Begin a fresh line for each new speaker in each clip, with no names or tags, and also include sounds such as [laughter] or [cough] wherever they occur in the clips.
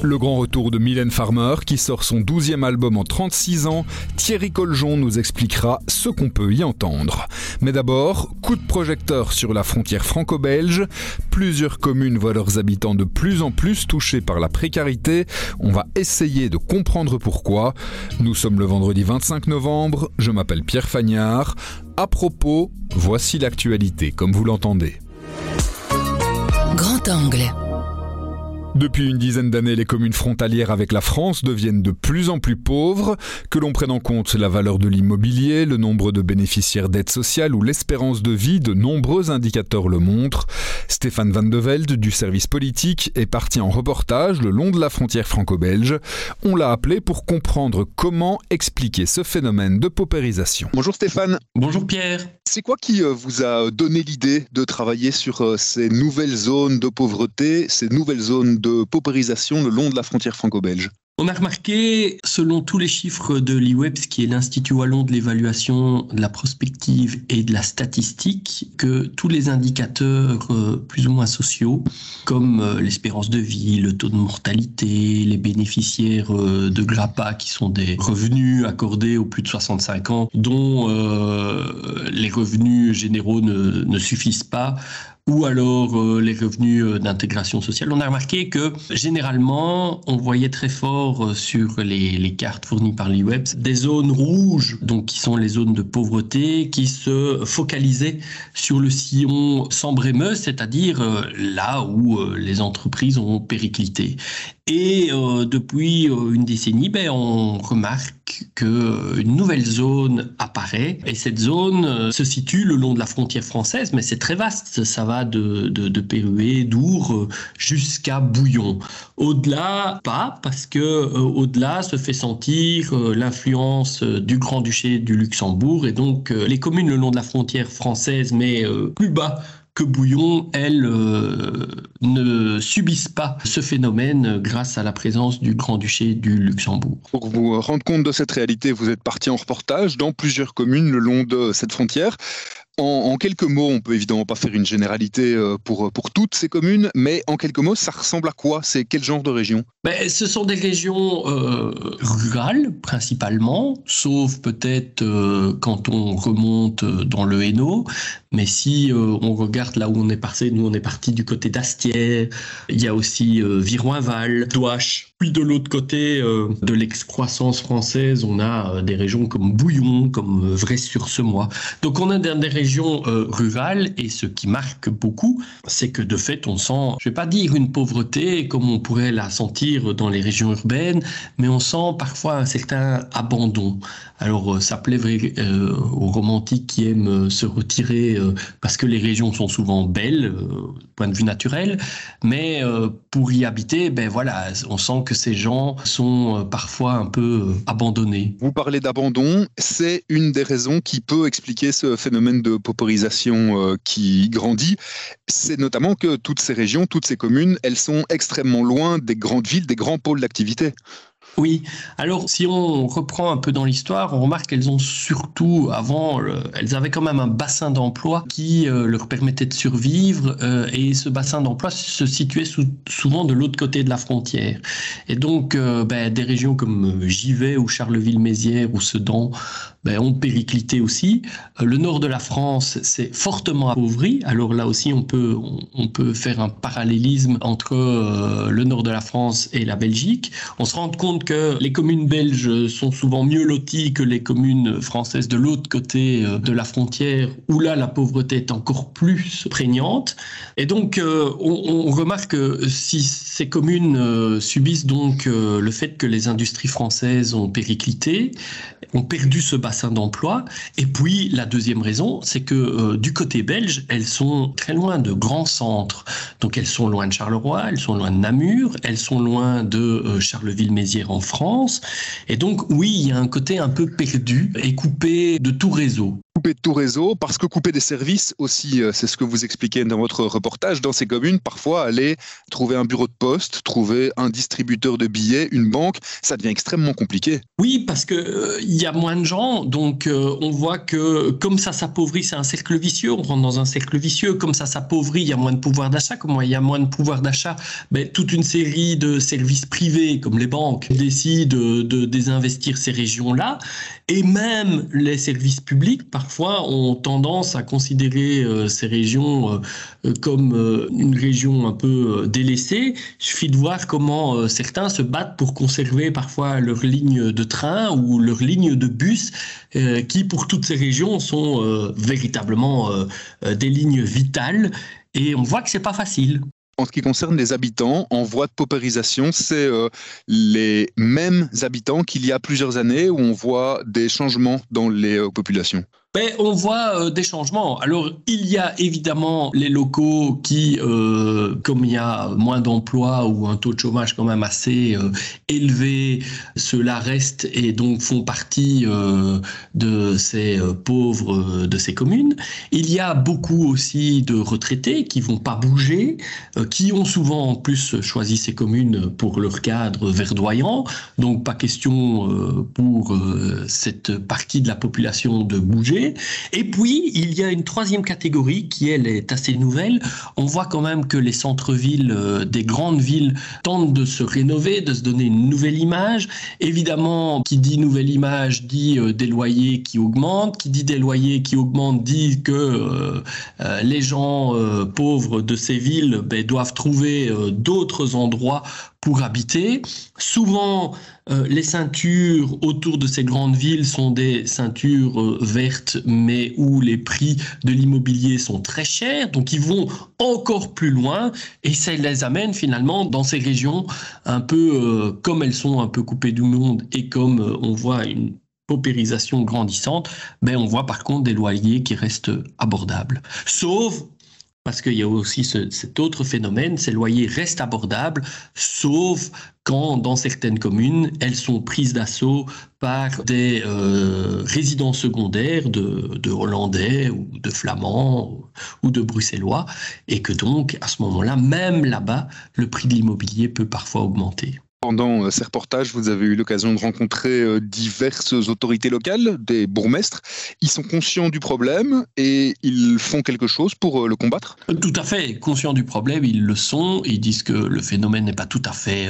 Le grand retour de Mylène Farmer qui sort son 12e album en 36 ans, Thierry Coljon nous expliquera ce qu'on peut y entendre. Mais d'abord, coup de projecteur sur la frontière franco-belge. Plusieurs communes voient leurs habitants de plus en plus touchés par la précarité. On va essayer de comprendre pourquoi. Nous sommes le vendredi 25 novembre, je m'appelle Pierre Fagnard. À propos, voici l'actualité comme vous l'entendez.
Grand angle.
Depuis une dizaine d'années, les communes frontalières avec la France deviennent de plus en plus pauvres. Que l'on prenne en compte la valeur de l'immobilier, le nombre de bénéficiaires d'aide sociale ou l'espérance de vie, de nombreux indicateurs le montrent. Stéphane Van de Velde du service politique est parti en reportage le long de la frontière franco-belge. On l'a appelé pour comprendre comment expliquer ce phénomène de paupérisation.
Bonjour Stéphane.
Bonjour Pierre.
C'est quoi qui euh, vous a donné l'idée de travailler sur euh, ces nouvelles zones de pauvreté, ces nouvelles zones de paupérisation le long de la frontière franco-belge.
On a remarqué, selon tous les chiffres de l'IWEBS, qui est l'Institut Wallon de l'évaluation, de la prospective et de la statistique, que tous les indicateurs euh, plus ou moins sociaux, comme euh, l'espérance de vie, le taux de mortalité, les bénéficiaires euh, de GRAPA, qui sont des revenus accordés aux plus de 65 ans, dont les revenus généraux ne suffisent pas, ou alors euh, les revenus euh, d'intégration sociale. On a remarqué que généralement, on voyait très fort euh, sur les, les cartes fournies par l'IWEBS des zones rouges, donc qui sont les zones de pauvreté, qui se focalisaient sur le sillon sambrémeux, c'est-à-dire là où les entreprises ont périclité. Et euh, depuis euh, une décennie, ben, on remarque qu'une nouvelle zone apparaît. Et cette zone euh, se situe le long de la frontière française, mais c'est très vaste. Ça va de, de, de Pérué, d'Our, jusqu'à Bouillon. Au-delà, pas, parce que au-delà se fait sentir l'influence du Grand-Duché du Luxembourg. Et donc, les communes le long de la frontière française, mais plus bas Bouillon, elles, euh, ne subissent pas ce phénomène grâce à la présence du Grand-Duché du Luxembourg.
Pour vous rendre compte de cette réalité, vous êtes parti en reportage dans plusieurs communes le long de cette frontière. En, quelques mots, on peut évidemment pas faire une généralité euh, pour, pour toutes ces communes, mais en quelques mots, ça ressemble à quoi? C'est quel genre de région?
Ben, Ce sont des régions euh, rurales principalement, sauf peut-être euh, quand on remonte dans le Hainaut. Mais si on regarde là où on est passé, nous on est parti du côté d'Astier, il y a aussi Viroinval, Douache. Puis de l'autre côté de l'excroissance française, on a des régions comme Bouillon, comme Vray-sur-Semois. Donc on a des régions régions euh, rurales et ce qui marque beaucoup, c'est que de fait, on sent, je vais pas dire une pauvreté comme on pourrait la sentir dans les régions urbaines, mais on sent parfois un certain abandon. Alors, euh, ça plaît euh, aux romantiques qui aiment se retirer parce que les régions sont souvent belles, point de vue naturel, mais pour y habiter, ben voilà, on sent que ces gens sont parfois un peu abandonnés.
Vous parlez d'abandon, c'est une des raisons qui peut expliquer ce phénomène de paupérisation euh, qui grandit, c'est notamment que toutes ces régions, toutes ces communes, elles sont extrêmement loin des grandes villes, des grands pôles d'activité.
Oui, alors si on reprend un peu dans l'histoire, on remarque qu'elles ont surtout, avant, euh, elles avaient quand même un bassin d'emploi qui euh, leur permettait de survivre, euh, et ce bassin d'emploi se situait souvent de l'autre côté de la frontière. Et donc, ben, des régions comme Givet ou Charleville-Mézières ou Sedan ben, ont périclité aussi. le nord de la France s'est fortement appauvri, alors là aussi on peut, on peut faire un parallélisme entre le nord de la France et la Belgique. On se rend compte que les communes belges sont souvent mieux loties que les communes françaises de l'autre côté euh, de la frontière, où là la pauvreté est encore plus prégnante. Et donc euh, on, remarque que si ces communes euh, subissent donc le fait que les industries françaises ont périclité, ont perdu ce bassin d'emploi, et puis la deuxième raison, c'est que du côté belge, elles sont très loin de grands centres. Donc elles sont loin de Charleroi, elles sont loin de Namur, elles sont loin de Charleville-Mézières en France. Et donc, oui, il y a un côté un peu perdu et coupé de tout réseau
couper de tout réseau, parce que couper des services aussi, euh, c'est ce que vous expliquez dans votre reportage, dans ces communes, parfois aller trouver un bureau de poste, trouver un distributeur de billets, une banque, ça devient extrêmement compliqué.
Oui, parce que euh, y a moins de gens, donc euh, on voit que comme ça s'appauvrit, c'est un cercle vicieux, on rentre dans un cercle vicieux, comme ça s'appauvrit, il y a moins de pouvoir d'achat, comme il y a moins de pouvoir d'achat, ben, toute une série de services privés, comme les banques, décident de, de désinvestir ces régions-là, et même les services publics, par parfois ont tendance à considérer euh, ces régions euh, euh, comme une région un peu délaissée. Il suffit de voir comment certains se battent pour conserver parfois leur ligne de train ou leur ligne de bus, qui pour toutes ces régions sont véritablement des lignes vitales. Et on voit que c'est pas facile.
En ce qui concerne les habitants en voie de paupérisation, c'est les mêmes habitants qu'il y a plusieurs années où on voit des changements dans les populations.
Mais on voit euh, des changements. Alors, il y a évidemment les locaux qui, euh, comme il y a moins d'emplois ou un taux de chômage quand même assez euh, élevé, cela reste et donc font partie de ces pauvres de ces communes. Il y a beaucoup aussi de retraités qui vont pas bouger, qui ont souvent en plus choisi ces communes pour leur cadre verdoyant. Donc, pas question pour cette partie de la population de bouger. Et puis, il y a une troisième catégorie qui, elle, est assez nouvelle. On voit quand même que les centres-villes euh, des grandes villes tentent de se rénover, de se donner une nouvelle image. Évidemment, qui dit nouvelle image dit euh, des loyers qui augmentent. Qui dit des loyers qui augmentent dit que euh, les gens pauvres de ces villes ben, doivent trouver d'autres endroits pour habiter. Souvent, euh, les ceintures autour de ces grandes villes sont des ceintures euh, vertes, mais où les prix de l'immobilier sont très chers. Donc, ils vont encore plus loin et ça les amène finalement dans ces régions un peu euh, comme elles sont un peu coupées du monde et comme on voit une paupérisation grandissante, mais on voit par contre des loyers qui restent abordables. Sauf parce qu'il y a aussi cet autre phénomène, ces loyers restent abordables, sauf quand dans certaines communes, elles sont prises d'assaut par des euh, résidents secondaires de, de, Hollandais ou de Flamands ou de Bruxellois, et que donc à ce moment-là, même là-bas, le prix de l'immobilier peut parfois augmenter.
Pendant euh, ces reportages, vous avez eu l'occasion de rencontrer euh, diverses autorités locales, des bourgmestres. Ils sont conscients du problème et ils font quelque chose pour euh, le combattre?
Tout à fait. Conscients du problème, ils le sont. Ils disent que le phénomène n'est pas tout à fait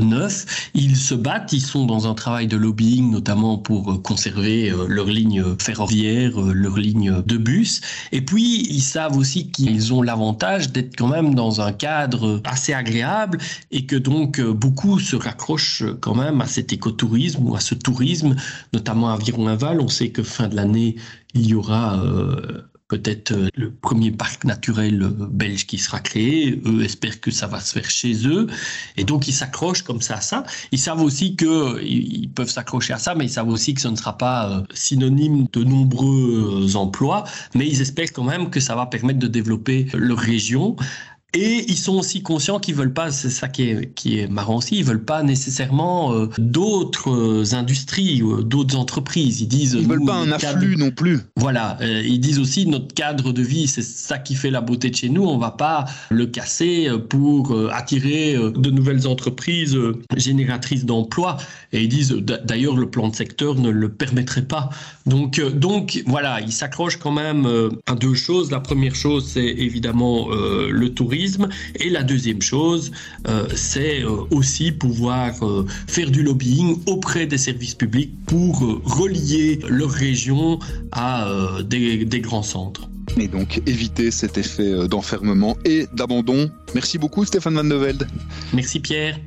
neuf. Ils se battent. Ils sont dans un travail de lobbying, notamment pour conserver leurs lignes ferroviaires, leurs lignes de bus. Et puis, ils savent aussi qu'ils ont l'avantage d'être quand même dans un cadre assez agréable et que donc beaucoup se raccrochent quand même à cet écotourisme ou à ce tourisme, notamment à Viron-Laval. On sait que fin de l'année, il y aura euh, peut-être euh, le premier parc naturel euh, belge qui sera créé. Eux espèrent que ça va se faire chez eux. Et donc, ils s'accrochent comme ça à ça. Ils savent aussi qu'ils peuvent s'accrocher à ça, mais ils savent aussi que ce ne sera pas synonyme de nombreux emplois. Mais ils espèrent quand même que ça va permettre de développer leur région et ils sont aussi conscients qu'ils veulent pas, c'est ça qui est, qui est marrant aussi, ils veulent pas nécessairement euh, d'autres euh, industries ou d'autres entreprises. Ils disent.
Ils veulent pas un afflux non plus.
Voilà. Euh, ils disent aussi notre cadre de vie, c'est ça qui fait la beauté de chez nous. On va pas le casser pour attirer de nouvelles entreprises génératrices d'emplois. Et ils disent d'ailleurs le plan de secteur ne le permettrait pas. Donc, donc voilà, ils s'accrochent quand même à deux choses. La première chose, c'est évidemment le tourisme et la deuxième chose, euh, c'est euh, aussi pouvoir euh, faire du lobbying auprès des services publics pour relier leur région à des, des grands centres.
Et donc éviter cet effet d'enfermement et d'abandon. Merci beaucoup Stéphane Van de Velde.
Merci Pierre.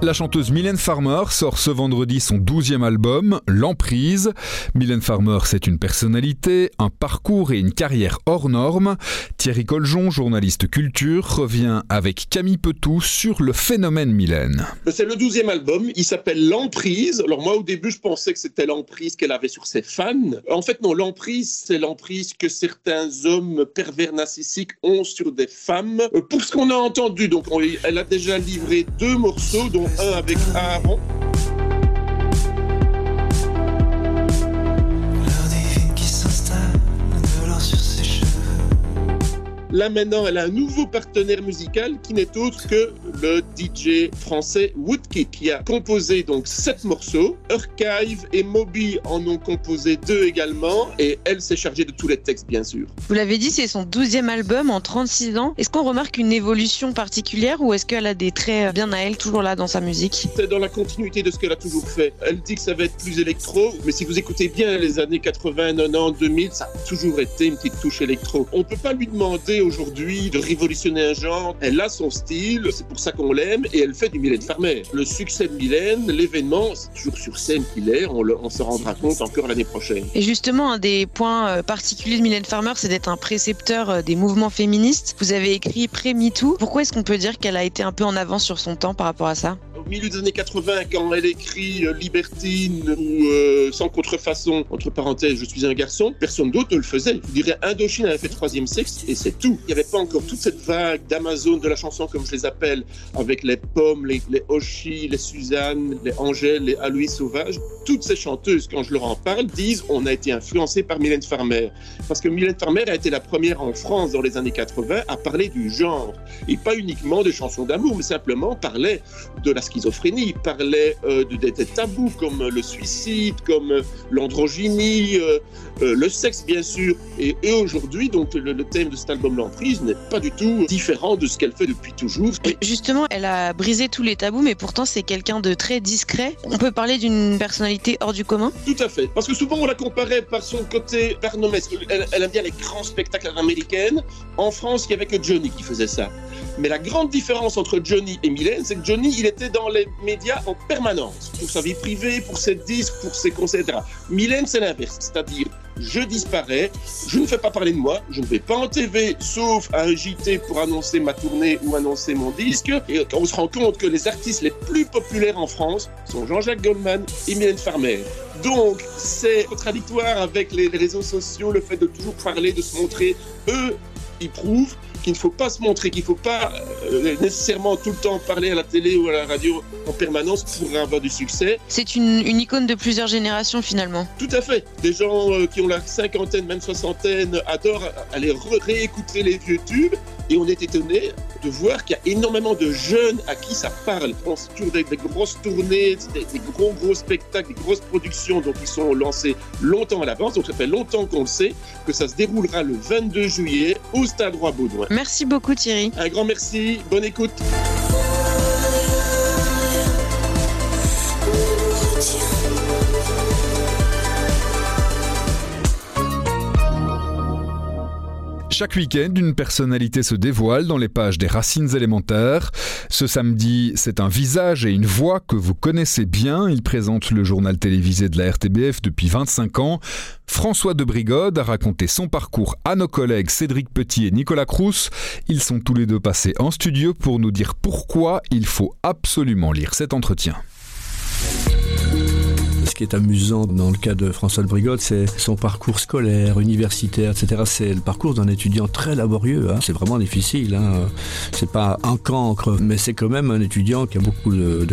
La chanteuse Mylène Farmer sort ce vendredi son douzième album, L'Emprise. Mylène Farmer, c'est une personnalité, un parcours et une carrière hors normes. Thierry Coljon, journaliste culture, revient avec Camille Petou sur le phénomène Mylène.
C'est le douzième album, il s'appelle L'Emprise. Alors moi au début je pensais que c'était l'emprise qu'elle avait sur ses fans. En fait non, l'emprise c'est l'emprise que certains hommes pervers narcissiques ont sur des femmes. Euh, pour ce qu'on a entendu, donc elle a déjà livré deux morceaux un avec Aaron. Là maintenant, elle a un nouveau partenaire musical qui n'est autre que le DJ français Woodkid qui a composé donc sept morceaux. Archive et Moby en ont composé deux également et elle s'est chargée de tous les textes bien sûr.
Vous l'avez dit, c'est son douzième album en 36 ans. Est-ce qu'on remarque une évolution particulière ou est-ce qu'elle a des traits bien à elle toujours là dans sa musique?
C'est dans la continuité de ce qu'elle a toujours fait. Elle dit que ça va être plus électro, mais si vous écoutez bien les années 80, 90, 2000, ça a toujours été une petite touche électro. On peut pas lui demander aujourd'hui de révolutionner un genre. Elle a son style, c'est pour ça qu'on l'aime, et elle fait du Mylène Farmer. Le succès de Mylène, l'événement, c'est toujours sur scène qu'il est, on, se rendra compte encore l'année prochaine.
Et justement, un des points euh, particuliers de Mylène Farmer, c'est d'être un précepteur euh, des mouvements féministes. Vous avez écrit Pré-MeToo. Pourquoi est-ce qu'on peut dire qu'elle a été un peu en avance sur son temps par rapport à ça?
Milieu des années 80, quand elle écrit euh, Libertine ou euh, Sans contrefaçon, entre parenthèses, Je suis un garçon, personne d'autre ne le faisait. Je dirais Indochine avait fait troisième sexe et c'est tout. Il n'y avait pas encore toute cette vague d'Amazon de la chanson, comme je les appelle, avec les pommes, les, les Oshi, les Suzanne, les Angèle, les Aloïs Sauvage. Toutes ces chanteuses, quand je leur en parle, disent on a été influencé par Mylène Farmer. Parce que Mylène Farmer a été la première en France dans les années 80 à parler du genre. Et pas uniquement de chansons d'amour, mais simplement parlait de la schizophrénie, il parlait euh, de, des tabous comme le suicide, comme euh, l'androgynie, euh, le sexe bien sûr. Et, aujourd'hui, donc le, thème de cet album L'emprise n'est pas du tout différent de ce qu'elle fait depuis toujours.
Justement, elle a brisé tous les tabous, mais pourtant c'est quelqu'un de très discret. On peut parler d'une personnalité hors du commun?
Tout à fait. Parce que souvent on la comparait par son côté barnomesque. Elle, elle aime bien les grands spectacles américains. En France, il n'y avait que Johnny qui faisait ça. Mais la grande différence entre Johnny et Mylène, c'est que Johnny, il était dans les médias en permanence, pour sa vie privée, pour ses disques, pour ses concerts, etc. Mylène, c'est l'inverse, c'est-à-dire je disparais, je ne fais pas parler de moi, je ne vais pas en TV sauf à un JT pour annoncer ma tournée ou annoncer mon disque. Et on se rend compte que les artistes les plus populaires en France sont Jean-Jacques Goldman et Mylène Farmer. Donc, c'est contradictoire avec les réseaux sociaux, le fait de toujours parler, de se montrer. Eux, ils prouvent qu'il ne faut pas se montrer, qu'il ne faut pas euh, nécessairement tout le temps parler à la télé ou à la radio en permanence pour avoir du succès.
C'est une, icône de plusieurs générations finalement.
Tout à fait. Des gens euh, qui ont la cinquantaine, même soixantaine, adorent aller réécouter les vieux tubes et on est étonné de voir qu'il y a énormément de jeunes à qui ça parle. On pense toujours des, des grosses tournées, des, des, gros gros spectacles, des grosses productions, donc ils sont lancés longtemps à l'avance. Donc ça fait longtemps qu'on le sait que ça se déroulera le 22 juillet au Stade Roi Baudouin.
Merci beaucoup Thierry.
Un grand merci, bonne écoute.
Chaque week-end, une personnalité se dévoile dans les pages des racines élémentaires. Ce samedi, c'est un visage et une voix que vous connaissez bien. Il présente le journal télévisé de la RTBF depuis 25 ans. François de Brigode a raconté son parcours à nos collègues Cédric Petit et Nicolas Crous. Ils sont tous les deux passés en studio pour nous dire pourquoi il faut absolument lire cet entretien
qui est amusant dans le cas de François de c'est son parcours scolaire, universitaire, etc. C'est le parcours d'un étudiant très laborieux. Hein. C'est vraiment difficile. Hein. C'est pas un cancre, mais c'est quand même un étudiant qui a beaucoup de.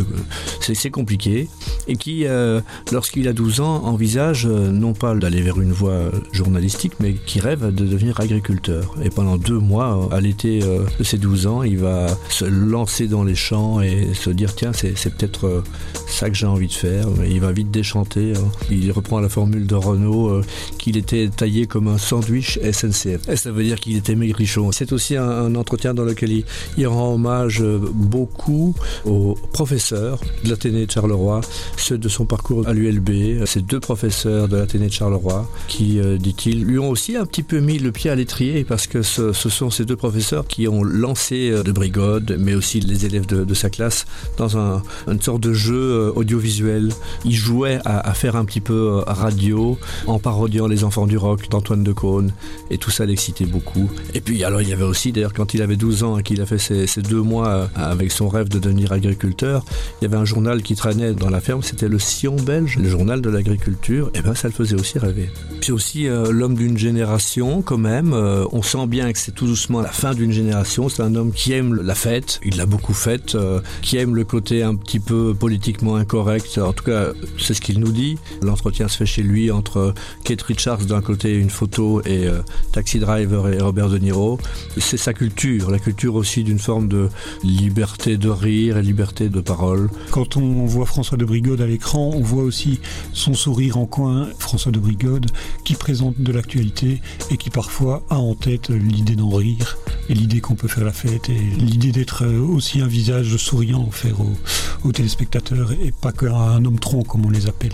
C'est compliqué et qui, euh, lorsqu'il a 12 ans, envisage euh, non pas d'aller vers une voie journalistique, mais qui rêve de devenir agriculteur. Et pendant deux mois, à l'été euh, de ses 12 ans, il va se lancer dans les champs et se dire tiens, c'est peut-être ça que j'ai envie de faire. Il va vite déchanger Hein. Il reprend la formule de Renault qu'il était taillé comme un sandwich SNCF. Et ça veut dire qu'il était maigrichon. C'est aussi un, entretien dans lequel il, rend hommage beaucoup aux professeurs de l'Athénée de Charleroi, ceux de son parcours à l'ULB, ces deux professeurs de l'Athénée de Charleroi qui, dit-il, lui ont aussi un petit peu mis le pied à l'étrier parce que ce, sont ces deux professeurs qui ont lancé de brigade, mais aussi les élèves de, sa classe dans un, une sorte de jeu euh, audiovisuel. Il jouait à, faire un petit peu euh, radio en parodiant les enfants du rock d'Antoine de Caunes et tout ça l'excitait beaucoup. Et puis alors il y avait aussi d'ailleurs quand il avait 12 ans et qu'il a fait ses, deux mois euh, avec son rêve de devenir agriculteur, il y avait un journal qui traînait dans la ferme, c'était le Sion belge, le journal de l'agriculture, et ben ça le faisait aussi rêver. Puis aussi l'homme d'une génération quand même, on sent bien que c'est tout doucement la fin d'une génération, c'est un homme qui aime la fête, il l'a beaucoup faite, euh, qui aime le côté un petit peu politiquement incorrect. En tout cas, c'est ce qu'il nous dit. L'entretien se fait chez lui entre Kate Richards d'un côté, une photo, et euh, Taxi Driver et Robert De Niro. C'est sa culture, la culture aussi d'une forme de liberté de rire et liberté de parole.
Quand on voit François de Brigode à l'écran, on voit aussi son sourire en coin, François de Brigode, qui présente de l'actualité et qui parfois a en tête l'idée d'en rire et l'idée qu'on peut faire la fête et l'idée d'être aussi un visage souriant offert aux, aux téléspectateurs et pas qu'un homme tronc comme on les appelle.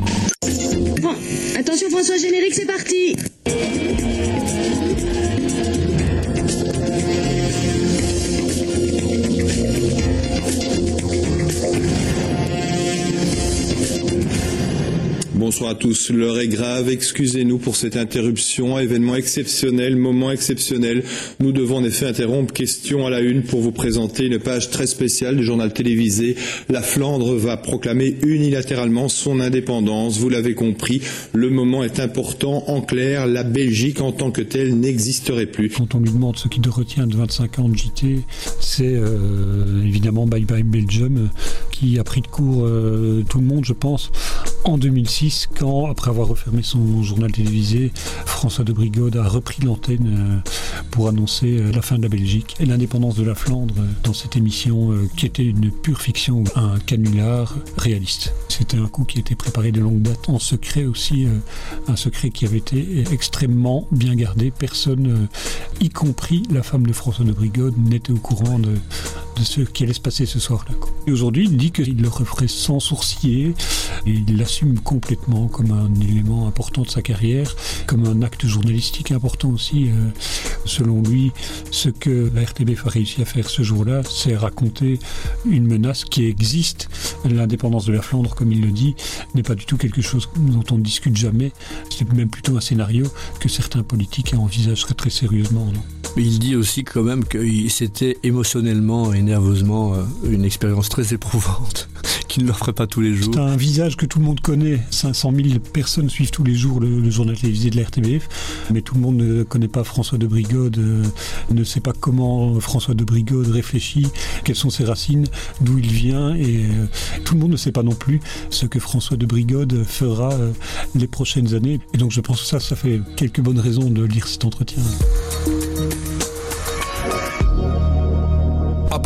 Attention François générique, c'est parti
Bonsoir à tous. L'heure est grave. Excusez-nous pour cette interruption. Événement exceptionnel, moment exceptionnel. Nous devons en effet interrompre question à la une pour vous présenter une page très spéciale du journal télévisé. La Flandre va proclamer unilatéralement son indépendance. Vous l'avez compris, le moment est important. En clair, la Belgique en tant que telle n'existerait plus.
Quand on lui demande ce qui retient de 25 ans de JT, c'est euh, évidemment Bye Bye Belgium a pris de court euh, tout le monde, je pense, en 2006, quand, après avoir refermé son journal télévisé, François de Brigode a repris l'antenne euh, pour annoncer euh, la fin de la Belgique et l'indépendance de la Flandre dans cette émission qui était une pure fiction, un canular réaliste. C'était un coup qui était préparé de longue date, en secret aussi, un secret qui avait été extrêmement bien gardé. Personne, y compris la femme de François de Brigode, n'était au courant de, de ce qui allait se passer ce soir-là. Et aujourd'hui, il dit qu'il le referait sans sourciller, il l'assume complètement comme un élément important de sa carrière, comme un acte journalistique important aussi. Euh, selon lui, ce que la RTBF a réussi à faire ce jour-là, c'est raconter une menace qui existe. L'indépendance de la Flandre, comme il le dit, n'est pas du tout quelque chose dont on ne discute jamais. C'est même plutôt un scénario que certains politiques envisageraient très sérieusement. Non?
Il dit aussi quand même que c'était émotionnellement nerveusement euh, une expérience très éprouvante [laughs] qui ne le ferait pas tous les jours.
C'est un visage que tout le monde connaît. 500 000 personnes suivent tous les jours le, journal télévisé de la RTBF, mais tout le monde ne connaît pas François de Brigode, euh, ne sait pas comment François de Brigode réfléchit, quelles sont ses racines, d'où il vient, et euh, tout le monde ne sait pas non plus ce que François de Brigode fera les prochaines années. Et donc je pense que ça, ça fait quelques bonnes raisons de lire cet entretien.